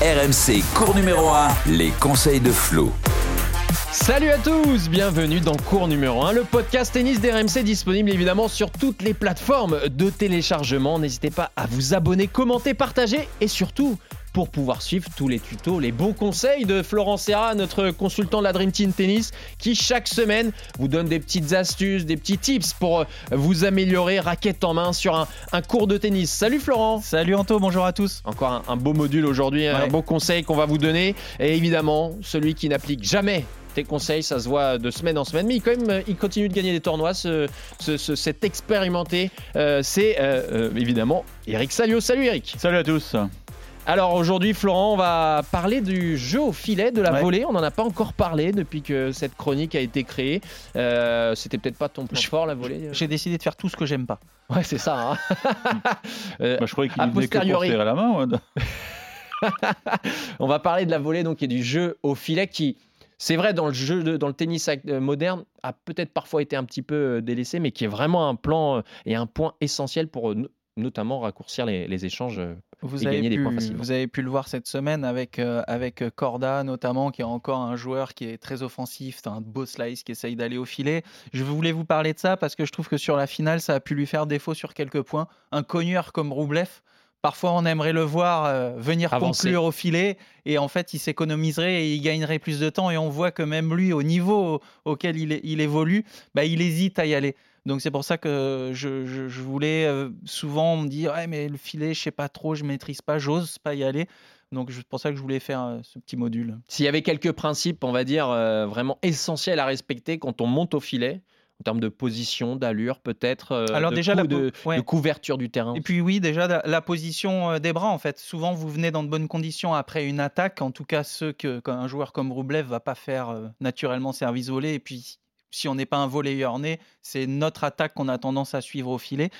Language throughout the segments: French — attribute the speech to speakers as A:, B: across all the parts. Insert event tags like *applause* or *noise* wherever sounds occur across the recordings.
A: RMC, cours numéro 1, les conseils de Flo.
B: Salut à tous, bienvenue dans cours numéro 1, le podcast tennis d'RMC disponible évidemment sur toutes les plateformes de téléchargement. N'hésitez pas à vous abonner, commenter, partager et surtout pour pouvoir suivre tous les tutos, les bons conseils de Florent Serra, notre consultant de la Dream Team Tennis, qui chaque semaine vous donne des petites astuces, des petits tips pour euh, vous améliorer raquette en main sur un, cours de tennis. Salut Florent
C: Salut Anto, bonjour à tous
B: Encore un, beau module aujourd'hui, un beau conseil qu'on va vous donner. Et évidemment, celui qui n'applique jamais tes conseils, ça se voit de semaine en semaine, mais il, quand même, il continue de gagner des tournois, ce, cet expérimenté, euh, c'est euh, évidemment Eric Salio. Salut Eric
D: Salut à tous
B: alors aujourd'hui, Florent, on va parler du jeu au filet, de la volée. On n'en a pas encore parlé depuis que cette chronique a été créée. Euh, C'était peut-être pas ton point fort, la volée euh
C: J'ai décidé de faire tout ce que j'aime pas.
B: Ouais, c'est ça.
D: Hein. *laughs* euh, bah, je croyais qu'il venait que pour la main. *laughs*
B: on va parler de la volée donc, et du jeu au filet qui, c'est vrai, dans le jeu, dans le tennis moderne, a peut-être parfois été un petit peu délaissé, mais qui est vraiment un plan et un point essentiel pour notamment raccourcir les, échanges
C: vous
B: et gagner
C: des
B: points facilement.
C: Vous avez pu le voir cette semaine avec, euh, avec Corda notamment, qui est encore un joueur qui est très offensif, un beau slice qui essaye d'aller au filet. Je voulais vous parler de ça parce que je trouve que sur la finale, ça a pu lui faire défaut sur quelques points. Un cogneur comme Roublev, Parfois, on aimerait le voir euh, venir conclure au filet et en fait, il s'économiserait et il gagnerait plus de temps. Et on voit que même lui, au niveau auquel il, il évolue, bah, il hésite à y aller. Donc c'est pour ça que je, voulais euh, souvent me dire, ouais, mais le filet, je sais pas trop, je maîtrise pas, j'ose pas y aller. Donc c'est pour ça que je voulais faire euh, ce petit module.
B: S'il y avait quelques principes, on va dire, euh, vraiment essentiels à respecter quand on monte au filet, en termes de position, d'allure, peut-être Alors de déjà la de, couverture du terrain?
C: Et puis oui, déjà la, position des bras en fait. Souvent vous venez dans de bonnes conditions après une attaque. En tout cas ceux que un joueur comme Roublev va pas faire naturellement service volé et puis si on n'est pas un volleyeur né, c'est notre attaque qu'on a tendance à suivre au filet.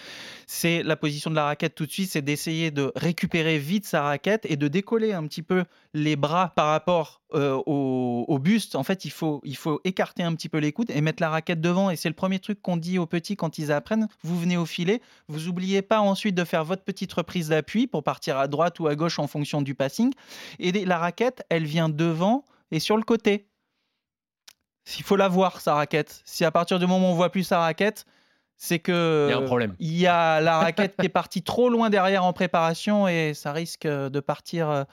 C: C'est la position de la raquette tout de suite, c'est d'essayer de récupérer vite sa raquette et de décoller un petit peu les bras par rapport euh, au, buste. En fait, il faut, il faut écarter un petit peu les coudes et mettre la raquette devant. Et c'est le premier truc qu'on dit aux petits quand ils apprennent. Vous venez au filet, vous n'oubliez pas ensuite de faire votre petite reprise d'appui pour partir à droite ou à gauche en fonction du passing. Et la raquette, elle vient devant et sur le côté. Il faut la voir, sa raquette. Si à partir du moment où on voit plus sa raquette, c'est que
B: il y a un problème.
C: Il y a la raquette qui est partie trop loin derrière en préparation et ça risque de partir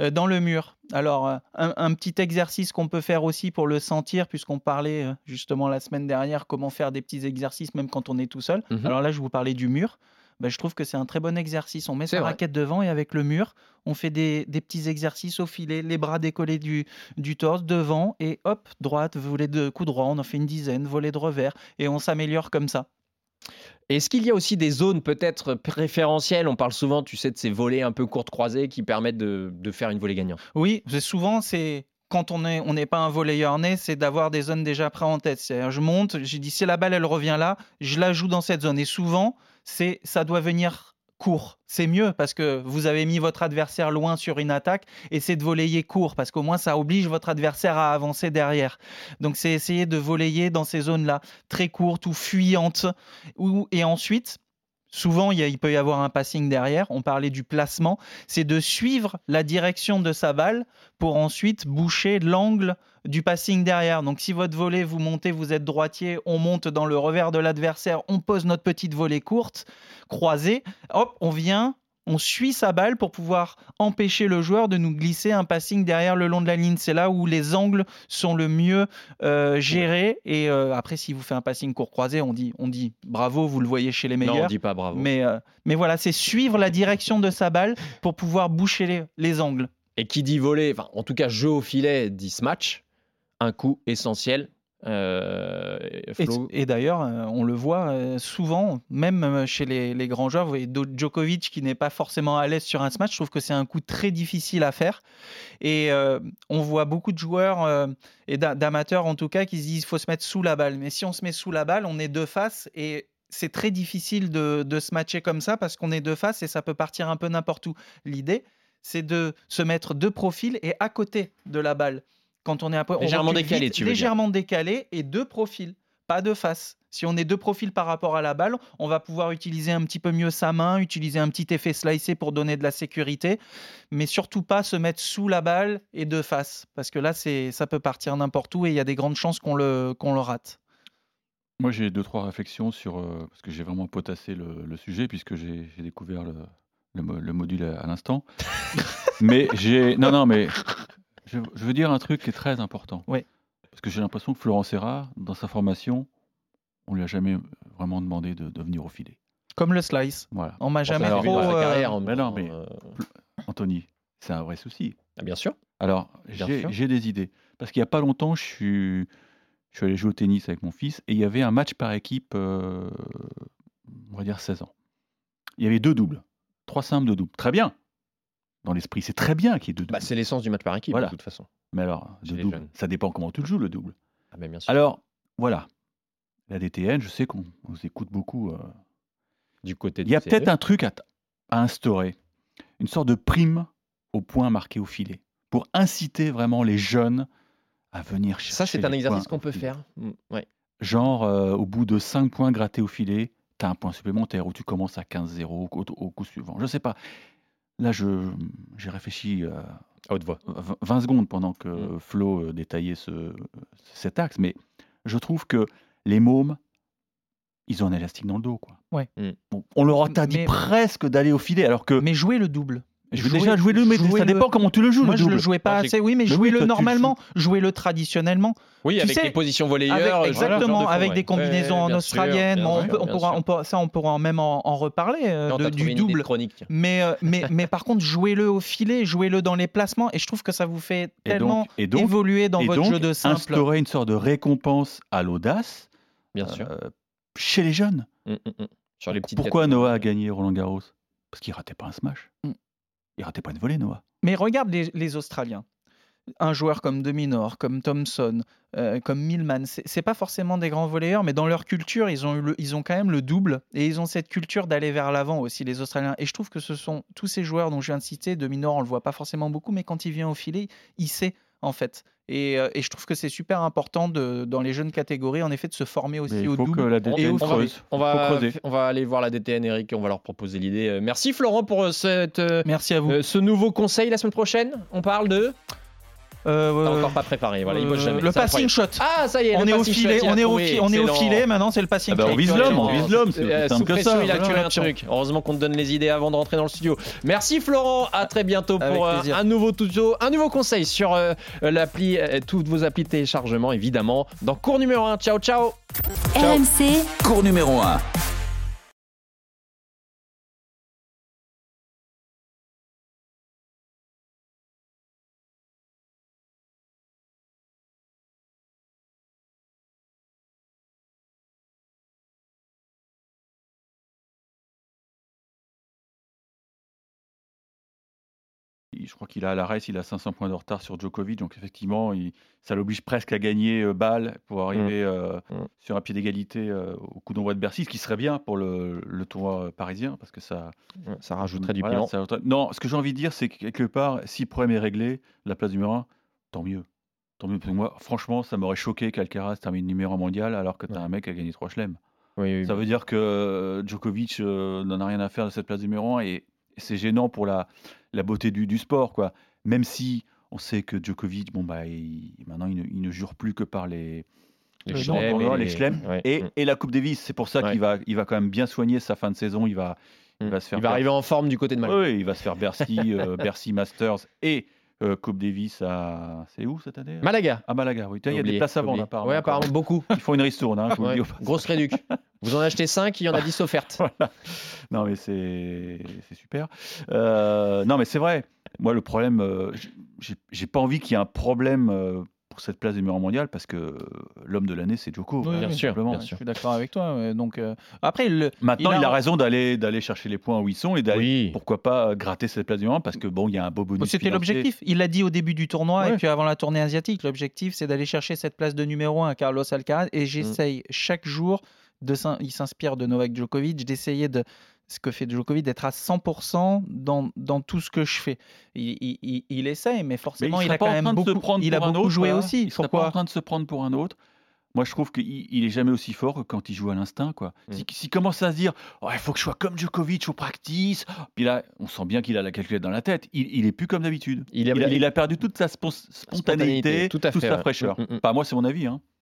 C: euh, dans le mur. Alors un, petit exercice qu'on peut faire aussi pour le sentir, puisqu'on parlait euh, justement la semaine dernière comment faire des petits exercices même quand on est tout seul. Mhm. Alors là, je vous parlais du mur. Ben, je trouve que c'est un très bon exercice. On met sa raquette devant et avec le mur, on fait des, petits exercices au filet, les bras décollés du, du torse devant et hop, droite, volet de coup droit, on en fait une dizaine, volet de revers et on s'améliore comme ça.
B: Est-ce qu'il y a aussi des zones peut-être préférentielles? On parle souvent, tu sais, de ces volets un peu courtes croisées qui permettent de, de faire une volée gagnante.
C: Oui, souvent c'est quand on n'est on pas un volleyeur né, c'est d'avoir des zones déjà prêtes en tête. C'est-à-dire, je monte, j'ai dit si la balle elle revient là, je la joue dans cette zone. Et souvent, c'est ça doit venir court. C'est mieux parce que vous avez mis votre adversaire loin sur une attaque et c'est de voler court parce qu'au moins ça oblige votre adversaire à avancer derrière. Donc c'est essayer de voler dans ces zones-là très courtes ou fuyantes. et ensuite, Souvent, il, peut y avoir un passing derrière. On parlait du placement. C'est de suivre la direction de sa balle pour ensuite boucher l'angle du passing derrière. Donc, si votre volée, vous montez, vous êtes droitier, on monte dans le revers de l'adversaire, on pose notre petite volée courte, croisée. Hop, on vient, on suit sa balle pour pouvoir empêcher le joueur de nous glisser un passing derrière le long de la ligne. C'est là où les angles sont le mieux euh, gérés. Et euh, après, si vous faites un passing court croisé, on dit, on dit bravo, vous le voyez chez les meilleurs. Non,
B: on dit pas bravo.
C: Mais, euh, mais voilà, c'est suivre la direction de sa balle pour pouvoir boucher les, les angles.
B: Et qui dit voler, en tout cas jeu au filet, dit ce match, un coup essentiel
C: euh, et, d'ailleurs, euh, on le voit euh, souvent, même chez les, grands joueurs. Vous voyez Djokovic qui n'est pas forcément à l'aise sur un match. Je trouve que c'est un coup très difficile à faire. Et on voit beaucoup de joueurs et d'amateurs en tout cas qui se disent qu'il faut se mettre sous la balle. Mais si on se met sous la balle, on est deux faces et c'est très difficile de, de se matcher comme ça parce qu'on est deux faces et ça peut partir un peu n'importe où. L'idée, c'est de se mettre de profil et à côté de la balle
B: quand on est un peu légèrement décalé, tu veux
C: légèrement décalé et deux profils, pas de face. Si on est deux profils par rapport à la balle, on va pouvoir utiliser un petit peu mieux sa main, utiliser un petit effet slicé pour donner de la sécurité, mais surtout pas se mettre sous la balle et de face, parce que là, ça peut partir n'importe où et il y a des grandes chances qu'on le, qu'on le rate.
D: Moi, j'ai deux, trois réflexions sur. Euh, parce que j'ai vraiment potassé le, sujet, puisque j'ai découvert le, le, module à, l'instant. *laughs* mais j'ai. Non, non, mais je, veux dire un truc qui est très important.
C: Oui.
D: Parce que j'ai l'impression que Florent Serra, dans sa formation, on lui a jamais vraiment demandé de, venir au filet.
C: Comme le slice.
D: Voilà.
C: On m'a jamais trop.
B: Euh, carrière,
D: mais non, mais euh, Anthony, c'est un vrai souci.
B: Ah, bien sûr.
D: Alors, j'ai des idées. Parce qu'il n'y a pas longtemps, je suis, je suis allé jouer au tennis avec mon fils et il y avait un match par équipe, euh, on va dire 16 ans. Il y avait deux doubles. Trois simples de double. Très bien. Dans l'esprit, c'est très bien qu'il y ait deux
B: bah, doubles. c'est l'essence du match par équipe, de toute façon.
D: Mais alors, ça dépend comment tu le joues, le double.
B: Ah, bien sûr.
D: Alors, voilà. La DTN, je sais qu'on vous écoute beaucoup. Euh,
B: du côté
D: Il y a peut-être un truc à, instaurer. Une sorte de prime au point marqué au filet. Pour inciter vraiment les jeunes à venir chercher.
B: Ça, c'est un exercice qu'on peut faire. Mm, ouais.
D: Genre, euh, au bout de 5 points grattés au filet, tu as un point supplémentaire où tu commences à 15-0 au, coup suivant. Je ne sais pas. Là, j'ai réfléchi euh,
B: à haute voix.
D: 20 secondes pendant que mmh. Flo euh, détaillait ce, cet axe, mais je trouve que les mômes, ils ont un élastique dans le dos. Quoi.
C: Ouais.
D: Mmh. on leur a dit presque d'aller au filet, alors que.
C: Mais jouer le double.
D: Je vais déjà jouer le, mais ça dépend comment tu le joues.
C: Moi,
D: je
C: le jouais pas assez. Oui, mais, jouez-le normalement, jouez-le traditionnellement.
B: Oui, avec des positions volleyeurs.
C: exactement, avec des combinaisons en australienne. on, pourra, ça, on pourra même en, reparler euh, du double. Mais, euh, mais, *laughs* mais par contre, jouez-le au filet, jouez-le dans les placements, et je trouve que ça vous fait tellement évoluer dans votre jeu de simple.
D: Instaurer une sorte de récompense à l'audace.
B: Bien sûr. Euh,
D: chez les jeunes. Mmh.
B: Sur les
D: Pourquoi Noah a gagné Roland Garros? Parce qu'il ratait pas un smash. Il ratait pas une volée, Noah.
C: Mais regarde les, Australiens. Un joueur comme Dominor, comme Thompson, euh, comme Millman, c'est pas forcément des grands volleyeurs, mais dans leur culture, ils ont, ils ont quand même le double et ils ont cette culture d'aller vers l'avant aussi, les Australiens. Et je trouve que ce sont tous ces joueurs dont je viens de citer, Dominor, on le voit pas forcément beaucoup, mais quand il vient au filet, il sait en fait. Euh, et, je trouve que c'est super important de, dans les jeunes catégories, en effet, de se former aussi au double.
D: la DTN
C: et
B: on, va, on, va, aller voir la DTN, Eric, et on va leur proposer l'idée. Euh, merci Florent pour cette,
C: Merci à vous.
B: ce nouveau conseil. La semaine prochaine, on parle de euh, encore pas préparé. Voilà, il
C: jamais. Le passing shot.
B: Ah, ça y est.
C: On est au filet. On est au, on est au filet. Maintenant, c'est le passing shot.
D: on vise l'homme. On vise l'homme. C'est
B: simple que ça. Il a tué un truc. Heureusement qu'on te donne les idées avant de rentrer dans le studio. Merci Florent. À très bientôt pour un nouveau tuto, un nouveau conseil sur l'appli, toutes vos applis de téléchargement évidemment. Dans cours numéro 1. Ciao, ciao.
A: RMC. Cours numéro 1.
D: Je crois qu'il a à la race, il a 500 points de retard sur Djokovic, donc effectivement, ça l'oblige presque à gagner euh, balle pour mmh. arriver euh, mmh. sur un pied d'égalité euh, au coup d'envoi de Bercy, ce qui serait bien pour le, tournoi parisien, parce que ça,
B: ça rajouterait du voilà,
D: Non, ce que j'ai envie de dire, c'est que quelque part, si le problème est réglé, la place numéro 1, tant mieux. Tant mieux pour moi, franchement, ça m'aurait choqué qu'Alcaraz termine numéro mondial alors que tu as un mec qui a gagné trois chelems. ça veut dire que Djokovic n'en a rien à faire de cette place numéro 1 et c'est gênant pour la, la beauté du, du, sport, quoi. Même si on sait que Djokovic, bon, bah, maintenant, il ne, jure plus que par les,
B: les chelems
D: et, mm. et, la Coupe Davis. C'est pour ça qu'il va, il va quand même bien soigner sa fin de saison. Il va,
B: il mm. va se faire. Il va arriver en forme du côté de Malaga.
D: Oui, il va se faire Bercy, euh, Bercy Masters et euh, Coupe Davis à. C'est où cette année?
B: Malaga.
D: À Malaga, oui. Il y a des places avant,
B: apparemment. Oui, apparemment, beaucoup.
D: Ils font une ristourne, hein,
B: Grosse réduc. Vous en achetez 5, il y en a 10 offertes. *laughs*
D: Non, mais c'est super. Euh, non, mais c'est vrai. Moi, le problème, euh, j'ai pas envie qu'il y ait un problème euh, pour cette place numéro mondial parce que l'homme de l'année, c'est Joko.
B: bien, sûr, bien
C: Je suis d'accord avec toi. Donc, après,
D: maintenant, il a, raison d'aller d'aller chercher les points où ils sont et d'aller, pourquoi pas, gratter cette place numéro 1 parce que bon, il y a un beau bonus.
C: C'était l'objectif. Il l'a dit au début du tournoi et puis avant la tournée asiatique. L'objectif, c'est d'aller chercher cette place de numéro 1 à Carlos Alcaraz et j'essaye chaque jour il s'inspire de Novak Djokovic, d'essayer de ce que fait Djokovic, d'être à 100% dans, dans, tout ce que je fais. Il, il, il essaye, mais forcément, il, a quand même beaucoup, il a beaucoup joué aussi.
D: Il serait pas en train de se prendre pour un autre. Moi, je trouve qu'il il est jamais aussi fort que quand il joue à l'instinct. quoi.
B: Mm.
D: S'il s'il commence à se dire oh, il faut que je sois comme Djokovic au practice, puis là, on sent bien qu'il a la calculette dans la tête. Il, il est plus comme d'habitude.
B: Il
D: Il,
B: a- il-
D: il perdu toute sa spon- spontanéité,
B: Spontanéité, tout à
D: toute sa fraîcheur.
B: Mm, mm, mm.
D: Pas moi, c'est mon avis. Hein.